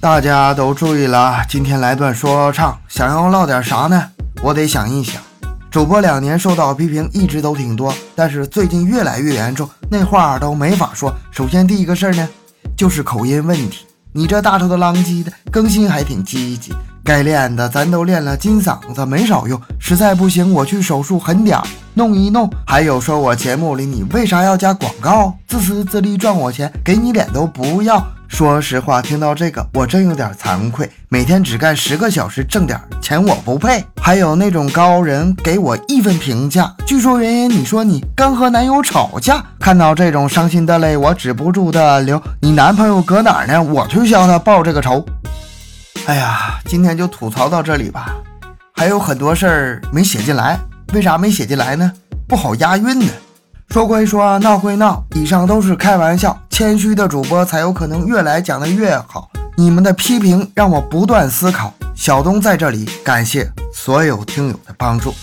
大家都注意了，今天来段说唱，想要唠点啥呢？我得想一想。主播两年受到批评一直都挺多，但是最近越来越严重，那话都没法说。首先第一个事儿呢，就是口音问题。你这大头的浪叽的更新还挺积极，该练的咱都练了，金嗓子没少用。实在不行，我去手术狠点儿弄一弄。还有说我节目里你为啥要加广告？自私自利赚我钱，给你脸都不要。说实话，听到这个我真有点惭愧。每天只干十个小时，挣点钱我不配。还有那种高人给我一分评价，据说原因你说你刚和男友吵架，看到这种伤心的泪，我止不住的流。你男朋友搁哪儿呢？我去向他报这个仇。哎呀，今天就吐槽到这里吧。还有很多事儿没写进来，为啥没写进来呢？不好押韵呢。说归说，闹归闹，以上都是开玩笑。谦虚的主播才有可能越来讲的越好。你们的批评让我不断思考。小东在这里感谢所有听友的帮助。